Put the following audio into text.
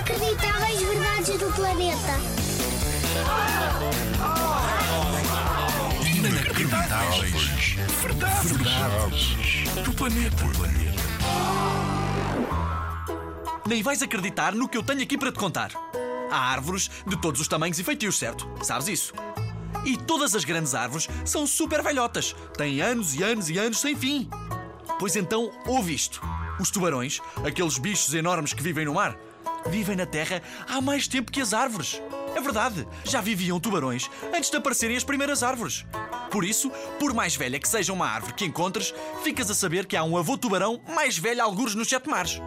Inacreditáveis verdades do planeta. Inacreditáveis. Verdades. Verdades. Do planeta. Nem vais acreditar no que eu tenho aqui para te contar. Há árvores de todos os tamanhos e feitios, certo? Sabes isso? E todas as grandes árvores são super velhotas. Têm anos e anos e anos sem fim. Pois então, ouve isto. Os tubarões, aqueles bichos enormes que vivem no mar, vivem na terra há mais tempo que as árvores. É verdade, já viviam tubarões antes de aparecerem as primeiras árvores. Por isso, por mais velha que seja uma árvore que encontres, ficas a saber que há um avô tubarão mais velho algures nos sete mares.